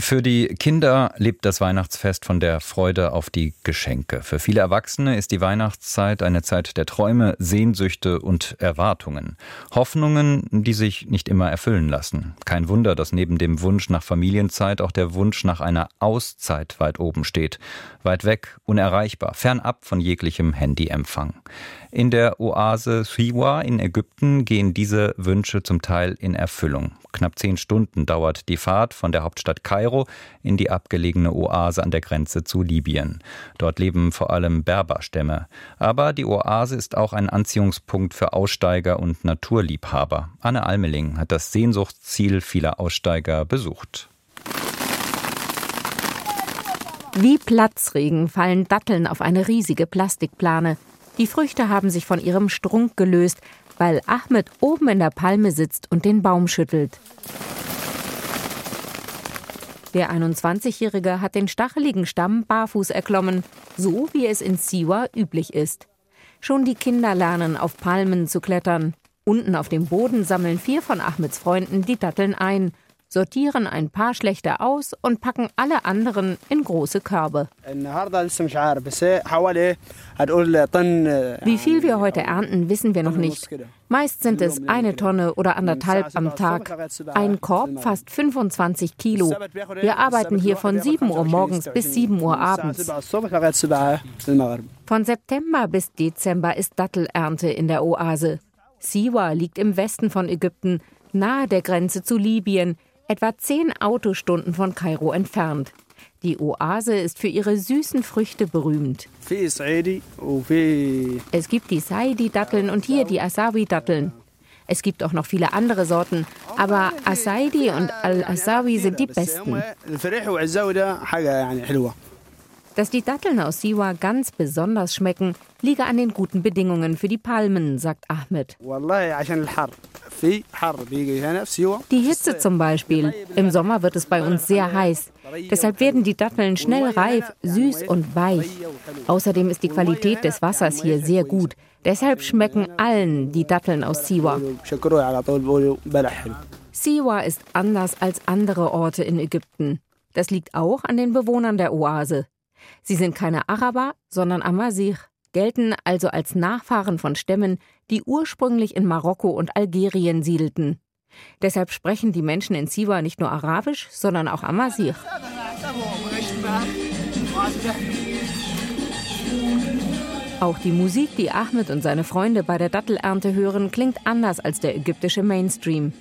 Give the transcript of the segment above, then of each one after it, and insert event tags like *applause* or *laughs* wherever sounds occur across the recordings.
Für die Kinder lebt das Weihnachtsfest von der Freude auf die Geschenke. Für viele Erwachsene ist die Weihnachtszeit eine Zeit der Träume, Sehnsüchte und Erwartungen. Hoffnungen, die sich nicht immer erfüllen lassen. Kein Wunder, dass neben dem Wunsch nach Familienzeit auch der Wunsch nach einer Auszeit weit oben steht. Weit weg, unerreichbar, fernab von jeglichem Handyempfang. In der Oase Siwa in Ägypten gehen diese Wünsche zum Teil in Erfüllung. Knapp zehn Stunden dauert die Fahrt von der Hauptstadt Kairo in die abgelegene Oase an der Grenze zu Libyen. Dort leben vor allem Berberstämme. Aber die Oase ist auch ein Anziehungspunkt für Aussteiger und Naturliebhaber. Anne Almeling hat das Sehnsuchtsziel vieler Aussteiger besucht. Wie Platzregen fallen Datteln auf eine riesige Plastikplane. Die Früchte haben sich von ihrem Strunk gelöst, weil Ahmed oben in der Palme sitzt und den Baum schüttelt. Der 21-Jährige hat den stacheligen Stamm barfuß erklommen, so wie es in Siwa üblich ist. Schon die Kinder lernen, auf Palmen zu klettern. Unten auf dem Boden sammeln vier von Ahmeds Freunden die Datteln ein sortieren ein paar schlechte aus und packen alle anderen in große Körbe. Wie viel wir heute ernten, wissen wir noch nicht. Meist sind es eine Tonne oder anderthalb am Tag. Ein Korb fast 25 Kilo. Wir arbeiten hier von 7 Uhr morgens bis 7 Uhr abends. Von September bis Dezember ist Dattelernte in der Oase. Siwa liegt im Westen von Ägypten, nahe der Grenze zu Libyen, etwa zehn Autostunden von Kairo entfernt. Die Oase ist für ihre süßen Früchte berühmt. Es gibt die Saidi-Datteln und hier die Asawi-Datteln. Es gibt auch noch viele andere Sorten, aber Asaidi und Al-Asawi sind die besten. Dass die Datteln aus Siwa ganz besonders schmecken, liege an den guten Bedingungen für die Palmen, sagt Ahmed. Die Hitze zum Beispiel. Im Sommer wird es bei uns sehr heiß. Deshalb werden die Datteln schnell reif, süß und weich. Außerdem ist die Qualität des Wassers hier sehr gut. Deshalb schmecken allen die Datteln aus Siwa. Siwa ist anders als andere Orte in Ägypten. Das liegt auch an den Bewohnern der Oase. Sie sind keine Araber, sondern Amazigh, gelten also als Nachfahren von Stämmen, die ursprünglich in Marokko und Algerien siedelten. Deshalb sprechen die Menschen in Siwa nicht nur Arabisch, sondern auch Amazigh. Auch die Musik, die Ahmed und seine Freunde bei der Dattelernte hören, klingt anders als der ägyptische Mainstream.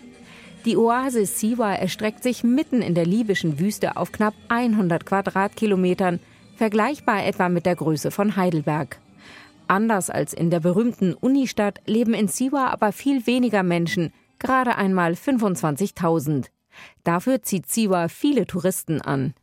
Die Oase Siwa erstreckt sich mitten in der libyschen Wüste auf knapp 100 Quadratkilometern vergleichbar etwa mit der Größe von Heidelberg. Anders als in der berühmten Unistadt leben in Siwa aber viel weniger Menschen, gerade einmal 25.000. Dafür zieht Siwa viele Touristen an.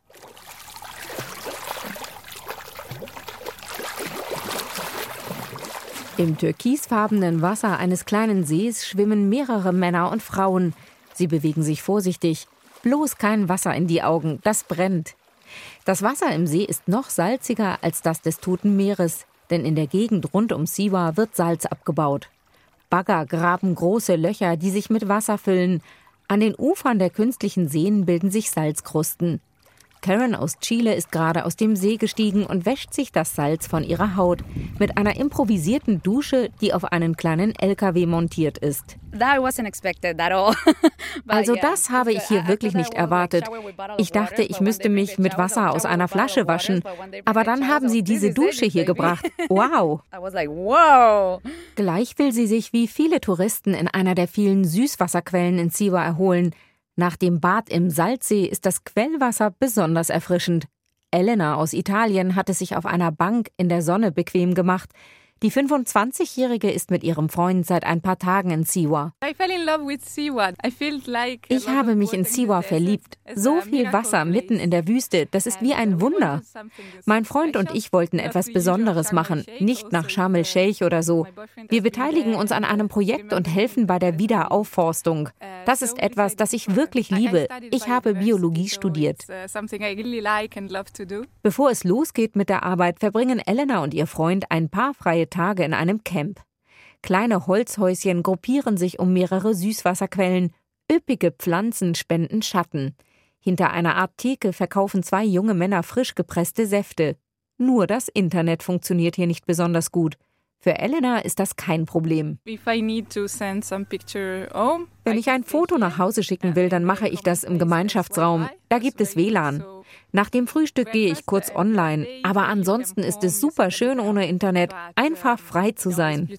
Im türkisfarbenen Wasser eines kleinen Sees schwimmen mehrere Männer und Frauen. Sie bewegen sich vorsichtig. Bloß kein Wasser in die Augen, das brennt. Das Wasser im See ist noch salziger als das des Toten Meeres, denn in der Gegend rund um Siwa wird Salz abgebaut. Bagger graben große Löcher, die sich mit Wasser füllen. An den Ufern der künstlichen Seen bilden sich Salzkrusten. Karen aus Chile ist gerade aus dem See gestiegen und wäscht sich das Salz von ihrer Haut mit einer improvisierten Dusche, die auf einen kleinen LKW montiert ist. *laughs* Also das habe ich hier wirklich nicht erwartet. Ich dachte, ich müsste mich mit Wasser aus einer Flasche waschen, aber dann haben sie diese Dusche hier gebracht. Wow. *laughs* Gleich will sie sich wie viele Touristen in einer der vielen Süßwasserquellen in Siwa erholen. Nach dem Bad im Salzsee ist das Quellwasser besonders erfrischend. Elena aus Italien hat es sich auf einer Bank in der Sonne bequem gemacht. Die 25-Jährige ist mit ihrem Freund seit ein paar Tagen in Siwa. Ich habe mich in Siwa verliebt. So viel Wasser mitten in der Wüste, das ist wie ein Wunder. Mein Freund und ich wollten etwas Besonderes machen, nicht nach Sharm el-Sheikh oder so. Wir beteiligen uns an einem Projekt und helfen bei der Wiederaufforstung. Das ist etwas, das ich wirklich liebe. Ich habe Biologie studiert. Bevor es losgeht mit der Arbeit, verbringen Elena und ihr Freund ein paar freie Tage in einem Camp. Kleine Holzhäuschen gruppieren sich um mehrere Süßwasserquellen. Üppige Pflanzen spenden Schatten. Hinter einer Art Theke verkaufen zwei junge Männer frisch gepresste Säfte. Nur das Internet funktioniert hier nicht besonders gut. Für Elena ist das kein Problem. Wenn ich ein Foto nach Hause schicken will, dann mache ich das im Gemeinschaftsraum. Da gibt es WLAN. Nach dem Frühstück gehe ich kurz online. Aber ansonsten ist es super schön ohne Internet, einfach frei zu sein.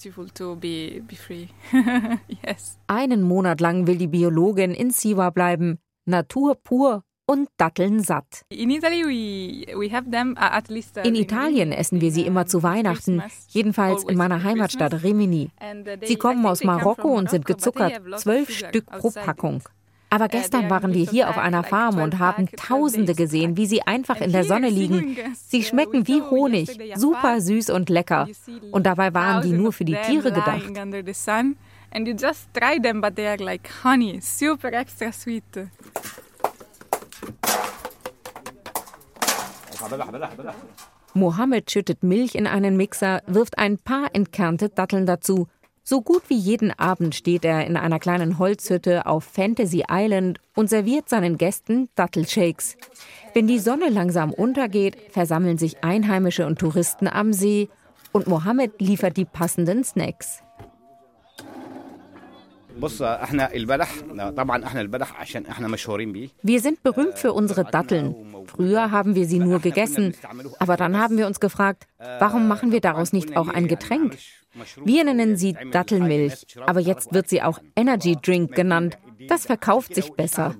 *laughs* Einen Monat lang will die Biologin in Siwa bleiben. Natur pur und Datteln satt. Uh, in Italien essen wir sie immer zu Weihnachten, jedenfalls in meiner Heimatstadt Rimini. Uh, sie kommen aus Marokko und sind gezuckert, zwölf Stück pro Packung. Aber uh, gestern waren wir hier auf einer Farm und haben Tausende gesehen, wie sie einfach in der Sonne liegen. Sie schmecken wie Honig, super süß und lecker. Und dabei waren die nur für die Tiere gedacht. And you just try them, but they are like honey, super extra sweet. Mohammed schüttet Milch in einen Mixer, wirft ein paar entkernte Datteln dazu. So gut wie jeden Abend steht er in einer kleinen Holzhütte auf Fantasy Island und serviert seinen Gästen Dattelshakes. Wenn die Sonne langsam untergeht, versammeln sich Einheimische und Touristen am See und Mohammed liefert die passenden Snacks. Wir sind berühmt für unsere Datteln. Früher haben wir sie nur gegessen, aber dann haben wir uns gefragt, warum machen wir daraus nicht auch ein Getränk? Wir nennen sie Dattelmilch, aber jetzt wird sie auch Energy Drink genannt. Das verkauft sich besser.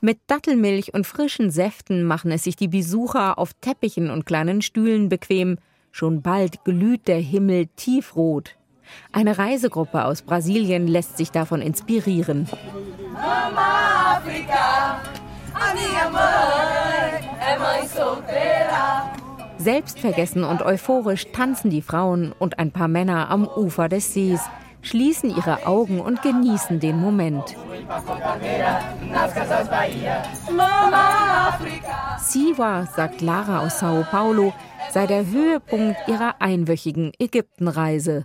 Mit Dattelmilch und frischen Säften machen es sich die Besucher auf Teppichen und kleinen Stühlen bequem. Schon bald glüht der Himmel tiefrot. Eine Reisegruppe aus Brasilien lässt sich davon inspirieren. Mama Afrika, Selbstvergessen und euphorisch tanzen die Frauen und ein paar Männer am Ufer des Sees, schließen ihre Augen und genießen den Moment. Siwa, sagt Lara aus Sao Paulo, sei der Höhepunkt ihrer einwöchigen Ägyptenreise.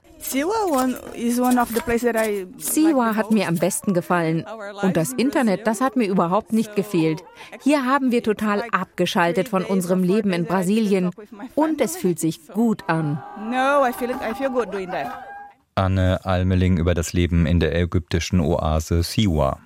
Siwa hat mir am besten gefallen. Und das Internet, das hat mir überhaupt nicht gefehlt. Hier haben wir total abgeschaltet von unserem Leben in Brasilien. Und es fühlt sich gut an. Anne Almeling über das Leben in der ägyptischen Oase Siwa.